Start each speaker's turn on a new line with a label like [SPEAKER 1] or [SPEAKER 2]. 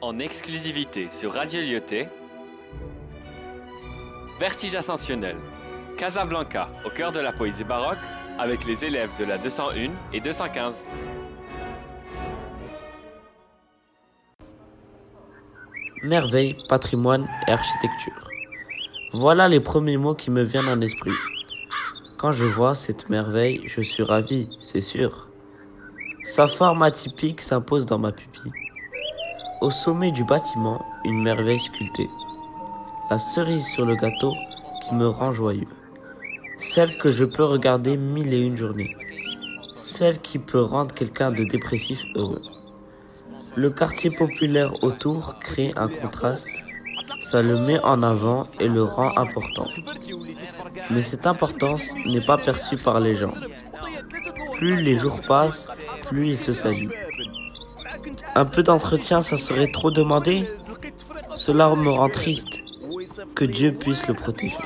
[SPEAKER 1] en exclusivité sur Radio Lyoté. Vertige ascensionnel. Casablanca, au cœur de la poésie baroque, avec les élèves de la 201 et 215.
[SPEAKER 2] Merveille, patrimoine et architecture. Voilà les premiers mots qui me viennent en esprit. Quand je vois cette merveille, je suis ravi, c'est sûr. Sa forme atypique s'impose dans ma pupille. Au sommet du bâtiment, une merveille sculptée. La cerise sur le gâteau qui me rend joyeux. Celle que je peux regarder mille et une journées. Celle qui peut rendre quelqu'un de dépressif heureux. Le quartier populaire autour crée un contraste. Ça le met en avant et le rend important. Mais cette importance n'est pas perçue par les gens. Plus les jours passent, plus il se salue. Un peu d'entretien, ça serait trop demandé Cela me rend triste. Que Dieu puisse le protéger.